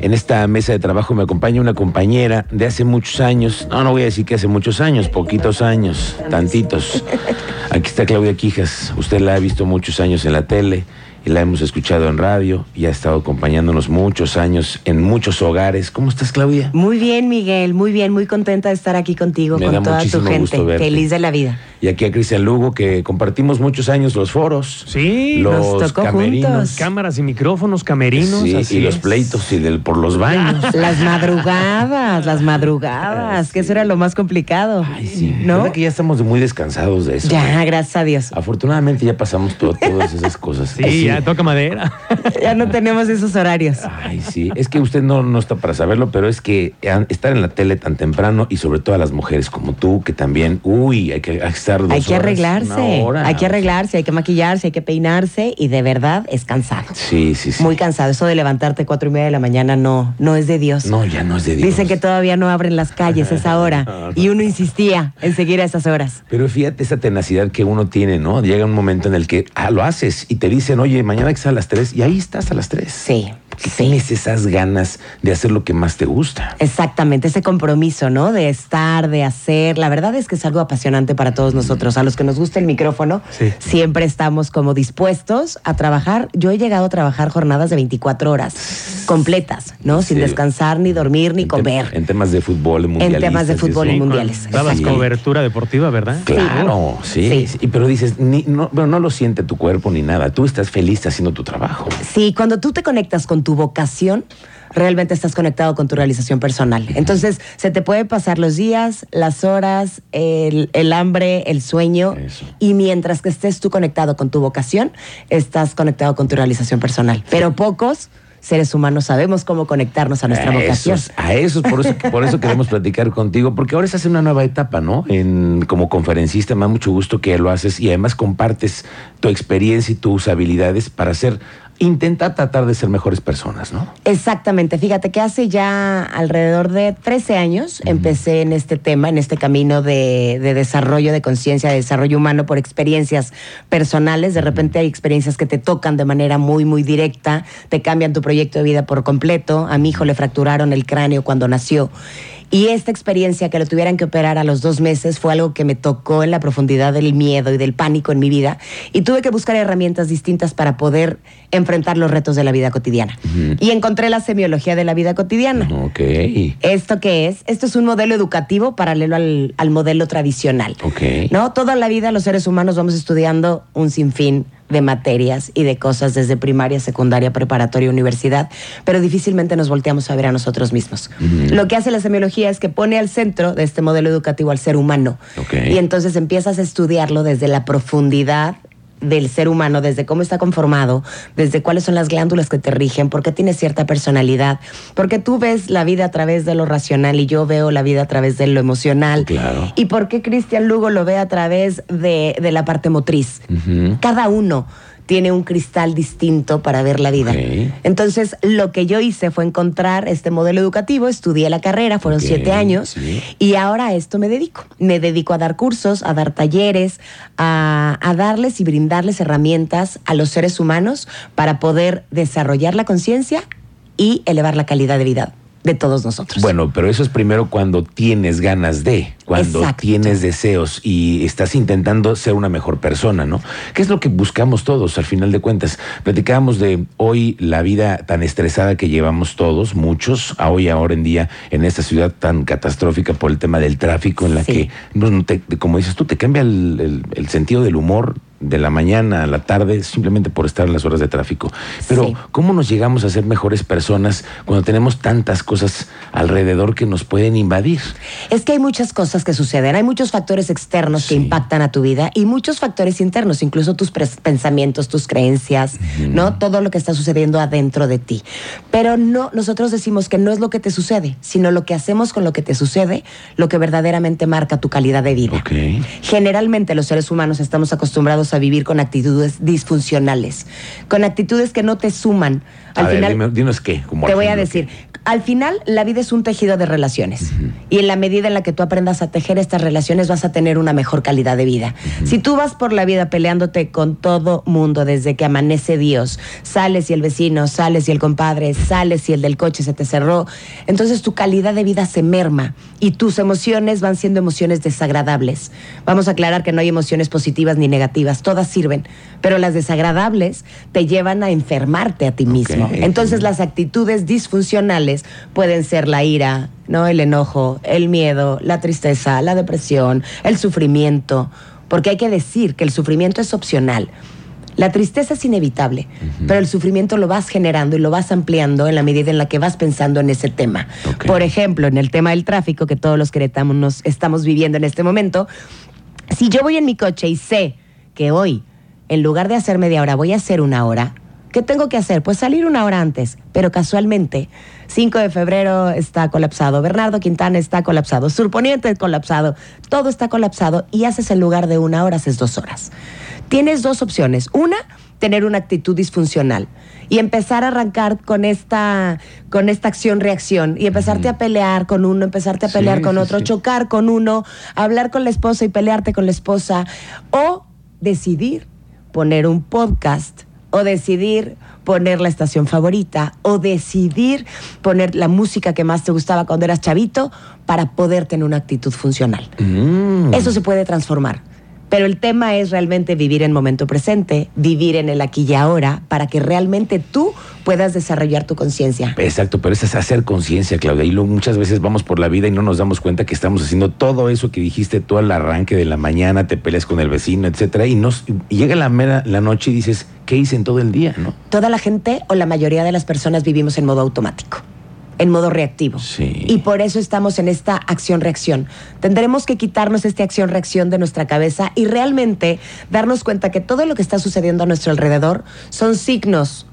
En esta mesa de trabajo me acompaña una compañera de hace muchos años. No, no voy a decir que hace muchos años, poquitos años, tantitos. Aquí está Claudia Quijas. Usted la ha visto muchos años en la tele la hemos escuchado en radio y ha estado acompañándonos muchos años en muchos hogares. ¿Cómo estás, Claudia? Muy bien, Miguel, muy bien, muy contenta de estar aquí contigo Me con da toda tu gente. gusto verte. Feliz de la vida. Y aquí a Cristian Lugo, que compartimos muchos años los foros. Sí, los nos tocó camerinos. juntos. cámaras y micrófonos, camerinos. Sí, así y los pleitos y del, por los baños. Las madrugadas, las madrugadas, que eso era lo más complicado. Ay, sí. ¿No? ¿Verdad que ya estamos muy descansados de eso? Ya, gracias a Dios. Afortunadamente ya pasamos todas esas cosas. Sí, ya toca madera. Ya no tenemos esos horarios. Ay, sí. Es que usted no, no está para saberlo, pero es que estar en la tele tan temprano y sobre todo a las mujeres como tú, que también, uy, hay que estar dos Hay que horas, arreglarse, hora. hay que arreglarse, hay que maquillarse, hay que peinarse y de verdad es cansado. Sí, sí, sí. Muy cansado. Eso de levantarte cuatro y media de la mañana no, no es de Dios. No, ya no es de Dios. Dicen que todavía no abren las calles a esa hora y uno insistía en seguir a esas horas. Pero fíjate esa tenacidad que uno tiene, ¿no? Llega un momento en el que ah, lo haces y te dicen, oye, mañana que estar a las 3 y ahí estás a las 3. Sí, Porque sí. Tienes esas ganas de hacer lo que más te gusta. Exactamente, ese compromiso, ¿no? De estar, de hacer. La verdad es que es algo apasionante para todos nosotros. A los que nos gusta el micrófono, Sí. siempre estamos como dispuestos a trabajar. Yo he llegado a trabajar jornadas de 24 horas completas, ¿no? ¿En Sin descansar, ni dormir, ni En tem- comer. En temas de fútbol, mundialistas. temas de fútbol y Sí, mundiales. Dabas Sí. cobertura deportiva, ¿verdad? Claro, sí. Sí. sí, Pero dices, ni, no, pero no lo siente tu cuerpo ni nada. Tú estás feliz haciendo tu trabajo. Sí, cuando tú te conectas con tu vocación, realmente estás conectado con tu realización personal. Entonces, se te puede pasar los días, las horas, el, el hambre, el sueño. Eso. Y mientras que estés tú conectado con tu vocación, estás conectado con tu realización personal. Pero pocos seres humanos sabemos cómo conectarnos a nuestra a vocación. Esos, a esos, por eso, por eso queremos platicar contigo, porque ahora estás en una nueva etapa, ¿no? En, como conferencista, me da mucho gusto que lo haces y además compartes tu experiencia y tus habilidades para hacer, intenta tratar de ser mejores personas, ¿no? Exactamente, fíjate que hace ya alrededor de 13 años empecé en este tema, en este camino de, de desarrollo de conciencia, de desarrollo humano por experiencias personales. De repente hay experiencias que te tocan de manera muy, muy directa, te cambian tu proyecto de vida por completo. A mi hijo le fracturaron el cráneo cuando nació. Y esta experiencia que lo tuvieran que operar a los dos meses fue algo que me tocó en la profundidad del miedo y del pánico en mi vida. Y tuve que buscar herramientas distintas para poder enfrentar los retos de la vida cotidiana. Y encontré la semiología de la vida cotidiana. Ok, ¿Esto qué es? Esto es un modelo educativo paralelo al, al modelo tradicional. ok. ¿No? Toda la vida los seres humanos vamos estudiando un sinfín de materias y de cosas desde primaria, secundaria, preparatoria, universidad, pero difícilmente nos volteamos a ver a nosotros mismos. Lo que hace la semiología es que pone al centro de este modelo educativo al ser humano. Y entonces empiezas a estudiarlo desde la profundidad del ser humano, desde cómo está conformado, desde cuáles son las glándulas que te rigen, por qué tienes cierta personalidad, porque tú ves la vida a través de lo racional y yo veo la vida a través de lo emocional. Claro. Y por qué Cristian Lugo lo ve a través de, de la parte motriz. Cada uno tiene un cristal distinto para ver la vida. Entonces, lo que yo hice fue encontrar este modelo educativo, estudié la carrera, fueron siete años, sí. y ahora a esto me dedico. Me dedico a dar cursos, a dar talleres, a, a darles y brindarles herramientas a los seres humanos para poder desarrollar la conciencia y elevar la calidad de vida de todos nosotros. Bueno, pero eso es primero cuando tienes ganas de, cuando Exacto. tienes deseos y estás intentando ser una mejor persona, ¿no? ¿Qué es lo que buscamos todos al final de cuentas? Platicábamos de hoy la vida tan estresada que llevamos todos, muchos, a hoy, ahora en día, en esta ciudad tan catastrófica por el tema del tráfico, en la Sí. que, no, te- como dices tú, te cambia el, el- el sentido del humor de la mañana a la tarde simplemente por estar en las horas de tráfico. Pero, Sí. ¿cómo nos llegamos a ser mejores personas cuando tenemos tantas cosas alrededor que nos pueden invadir? Es que hay muchas cosas que suceden, hay muchos factores externos Sí. que impactan a tu vida y muchos factores internos, incluso tus pensamientos, tus creencias, ¿no? Todo lo que está sucediendo adentro de ti. Pero no, nosotros decimos que no es lo que te sucede, sino lo que hacemos con lo que te sucede, lo que verdaderamente marca tu calidad de vida. Generalmente los seres humanos estamos acostumbrados a vivir con actitudes disfuncionales, con actitudes que no te suman. A Al ver, final, dime- dinos qué. como te voy a decir, al final, la vida es un tejido de relaciones. Y en la medida en la que tú aprendas a tejer estas relaciones, vas a tener una mejor calidad de vida. Si tú vas por la vida peleándote con todo mundo desde que amanece Dios, sales y el vecino, sales y el compadre, sales y el del coche se te cerró, entonces tu calidad de vida se merma y tus emociones van siendo emociones desagradables. Vamos a aclarar que no hay emociones positivas ni negativas, todas sirven, pero las desagradables te llevan a enfermarte a ti mismo. Entonces las actitudes disfuncionales pueden ser la ira, ¿no? El enojo, el miedo, la tristeza, la depresión, el sufrimiento, porque hay que decir que el sufrimiento es opcional. La tristeza es inevitable, pero el sufrimiento lo vas generando y lo vas ampliando en la medida en la que vas pensando en ese tema. Por ejemplo, en el tema del tráfico que todos los queretanos nos estamos viviendo en este momento, si yo voy en mi coche y sé que hoy, en lugar de hacer media hora, voy a hacer una hora, ¿qué tengo que hacer? Pues salir una hora antes, pero casualmente, 5 de febrero está colapsado, Bernardo Quintana está colapsado, Surponiente colapsado, todo está colapsado y haces en lugar de una hora, haces dos horas. Tienes dos opciones. Una, tener una actitud disfuncional y empezar a arrancar con esta, con esta acción-reacción y empezarte a pelear con uno, empezarte a Sí, pelear con sí, otro, sí. chocar con uno, hablar con la esposa y pelearte con la esposa, o decidir poner un podcast, o decidir poner la estación favorita, o decidir poner la música que más te gustaba cuando eras chavito para poder tener una actitud funcional. Mm. Eso se puede transformar. Pero el tema es realmente vivir en momento presente, vivir en el aquí y ahora, para que realmente tú puedas desarrollar tu conciencia. Exacto, pero eso es hacer conciencia, Claudia. Y luego muchas veces vamos por la vida y no nos damos cuenta que estamos haciendo todo eso que dijiste tú al arranque de la mañana, te peleas con el vecino, etcétera, y, nos, y llega la, mera, la noche y dices, ¿qué hice en todo el día? ¿no? Toda la gente o la mayoría de las personas vivimos en modo automático, en modo reactivo. Sí. Y por eso estamos en esta acción-reacción. Tendremos que quitarnos esta acción-reacción de nuestra cabeza y realmente darnos cuenta que todo lo que está sucediendo a nuestro alrededor son signos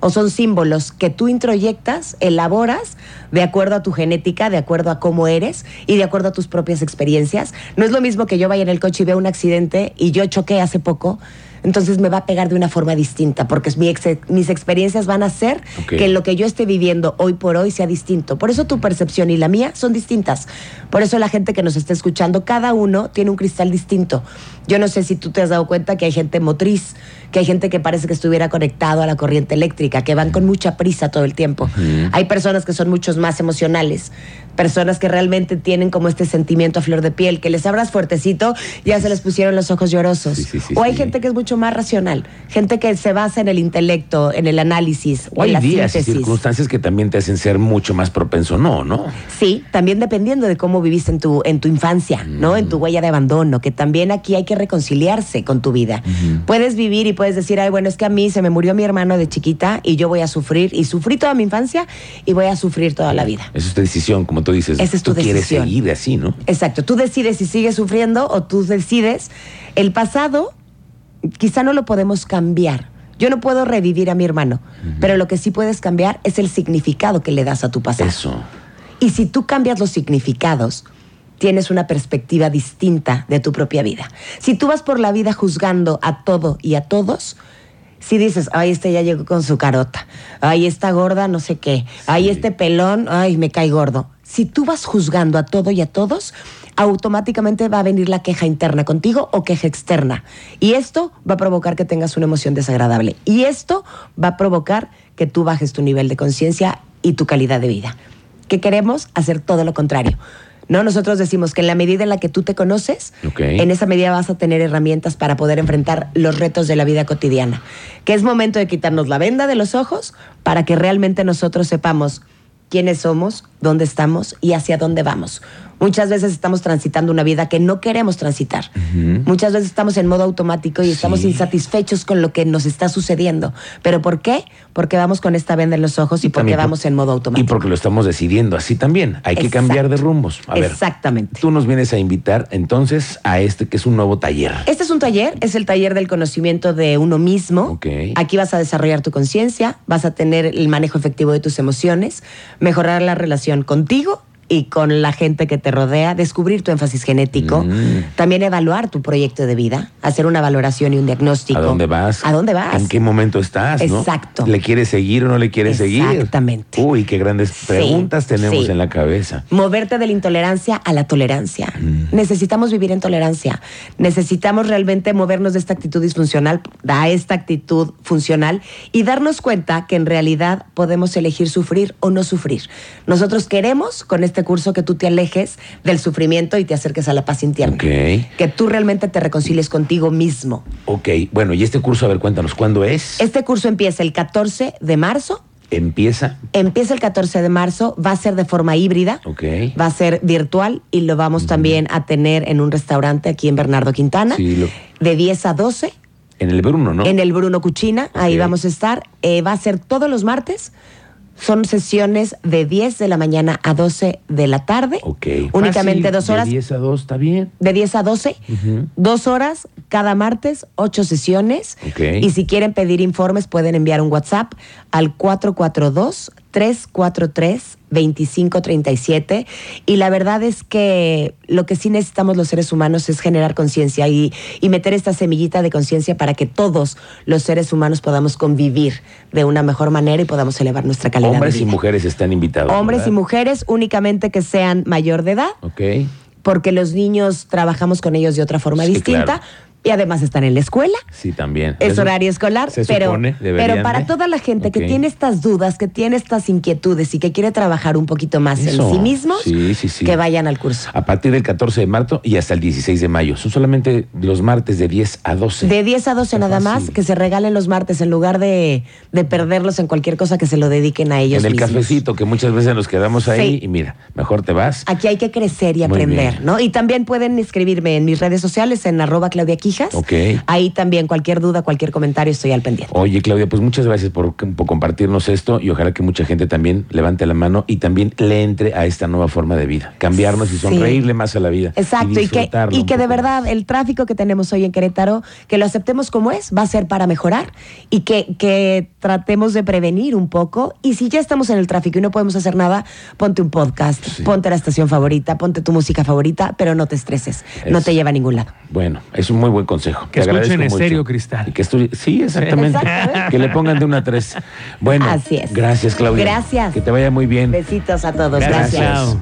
o son símbolos que tú introyectas, elaboras de acuerdo a tu genética, de acuerdo a cómo eres y de acuerdo a tus propias experiencias. No es lo mismo que yo vaya en el coche y vea un accidente y yo choqué hace poco, entonces me va a pegar de una forma distinta, porque mi ex- mis experiencias van a hacer que lo que yo esté viviendo hoy por hoy sea distinto. Por eso tu percepción y la mía son distintas. Por eso la gente que nos está escuchando, cada uno tiene un cristal distinto. Yo no sé si tú te has dado cuenta que hay gente motriz, que hay gente que parece que estuviera conectado a la corriente eléctrica, que van con mucha prisa todo el tiempo. Hay personas que son muchos más emocionales, personas que realmente tienen como este sentimiento a flor de piel, que les abras fuertecito, ya se les pusieron los ojos llorosos. Sí, sí, sí, o hay gente que es mucho más racional, gente que se basa en el intelecto, en el análisis, O en hay la días y circunstancias que también te hacen ser mucho más propenso, no, ¿no? Sí, también dependiendo de cómo viviste en tu, en tu infancia, ¿no? En tu huella de abandono, que también aquí hay que reconciliarse con tu vida. Puedes vivir y puedes decir, ay, bueno, es que a mí se me murió mi hermano de chiquita y yo voy a sufrir, y sufrí toda mi infancia y voy a sufrir toda la vida. Esa es tu decisión, como tú dices. Esa es tu tú quieres decisión. seguir así, ¿no? Exacto, tú decides si sigues sufriendo o tú decides. El pasado quizá no lo podemos cambiar. Yo no puedo revivir a mi hermano, pero lo que sí puedes cambiar es el significado que le das a tu pasado. Eso. Y si tú cambias los significados, tienes una perspectiva distinta de tu propia vida. Si tú vas por la vida juzgando a todo y a todos, si dices, ay, este ya llegó con su carota, ay, esta gorda, no sé qué, ay, Sí. este pelón, ay, me cae gordo. Si tú vas juzgando a todo y a todos, automáticamente va a venir la queja interna contigo o queja externa. Y esto va a provocar que tengas una emoción desagradable. Y esto va a provocar que tú bajes tu nivel de conciencia y tu calidad de vida. ¿Qué queremos? Hacer todo lo contrario. No, nosotros decimos que en la medida en la que tú te conoces, en esa medida vas a tener herramientas para poder enfrentar los retos de la vida cotidiana. Que es momento de quitarnos la venda de los ojos para que realmente nosotros sepamos quiénes somos, dónde estamos y hacia dónde vamos. Muchas veces estamos transitando una vida que no queremos transitar. Muchas veces estamos en modo automático y estamos insatisfechos con lo que nos está sucediendo. ¿Pero por qué? Porque vamos con esta venda en los ojos y, porque por- vamos en modo Y automático. porque lo estamos decidiendo así también. Hay que cambiar de rumbos. A ver, Exactamente. tú nos vienes a invitar entonces a este que es un nuevo taller. Este es un taller, es el taller del conocimiento de uno mismo. Aquí vas a desarrollar tu conciencia, vas a tener el manejo efectivo de tus emociones, mejorar la relación contigo y con la gente que te rodea, descubrir tu énfasis genético, Mm. también evaluar tu proyecto de vida, hacer una valoración y un diagnóstico. ¿A dónde vas? ¿A dónde vas? ¿En qué momento estás? no? Exacto. ¿Le quieres seguir o no le quieres seguir? Exactamente. Uy, qué grandes Sí, preguntas tenemos sí. en la cabeza. Moverte de la intolerancia a la tolerancia. Mm. Necesitamos vivir en tolerancia. Necesitamos realmente movernos de esta actitud disfuncional a esta actitud funcional y darnos cuenta que en realidad podemos elegir sufrir o no sufrir. Nosotros queremos con este curso que tú te alejes del sufrimiento y te acerques a la paz interna. Ok. Que tú realmente te reconcilies contigo mismo. Ok, bueno, y este curso, a ver, cuéntanos, ¿cuándo es? Este curso empieza el 14 de marzo. Empieza. Empieza el 14 de marzo, va a ser de forma híbrida. Ok. Va a ser virtual y lo vamos también a tener en un restaurante aquí en Bernardo Quintana. Sí, lo- De 10 a 12 En el Bruno, ¿no? en el Bruno Cuchina. Ahí vamos a estar. Eh, va a ser todos los martes. Son sesiones de 10 de la mañana a 12 de la tarde. Ok. Únicamente Fácil, dos horas. De 10 a 2, está bien. De 10 a 12, Ujú. dos horas cada martes, ocho sesiones. Ok. Y si quieren pedir informes, pueden enviar un WhatsApp al 442-343-2537. Y la verdad es que lo que sí necesitamos los seres humanos es generar conciencia y, y meter esta semillita de conciencia para que todos los seres humanos podamos convivir de una mejor manera y podamos elevar nuestra calidad Hombres de y vida. mujeres están invitados. Hombres y mujeres únicamente que sean mayor de edad Ok. porque los niños trabajamos con ellos de otra forma Sí, distinta claro. Y además están en la escuela. Sí, también. Es Eso horario escolar, se pero, supone, pero para toda la gente que tiene estas dudas, que tiene estas inquietudes y que quiere trabajar un poquito más Eso. en sí mismos, Sí, sí, sí. que vayan al curso. A partir del 14 de marzo y hasta el 16 de mayo. Son solamente los martes de 10 a 12. De 10 a 12 Está nada más, que se regalen los martes en lugar de, de perderlos en cualquier cosa que se lo dediquen a ellos en el mismos. cafecito, que muchas veces nos quedamos ahí y mira, mejor te vas. Aquí hay que crecer y Muy aprender, bien. ¿no? Y también pueden escribirme en mis redes sociales en arroba Claudia Ok. Ahí también cualquier duda, cualquier comentario estoy al pendiente. Oye, Claudia, pues muchas gracias por, por compartirnos esto y ojalá que mucha gente también levante la mano y también le entre a esta nueva forma de vida. Cambiarnos y Sí. sonreírle más a la vida. Exacto, y, que, y que de verdad el tráfico que tenemos hoy en Querétaro, que lo aceptemos como es, va a ser para mejorar y que, que tratemos de prevenir un poco. Y si ya estamos en el tráfico y no podemos hacer nada, ponte un podcast, Sí. ponte la estación favorita, ponte tu música favorita, pero no te estreses, no te lleva a ningún lado. Bueno, es un muy buen consejo. Que Te agradezco escuchen mucho. estéreo, Cristal. Y que estu- Sí, exactamente. Que le pongan de una a tres. Bueno, Así es. gracias, Claudia. Gracias. Que te vaya muy bien. Besitos a todos, Gracias. gracias. Chao.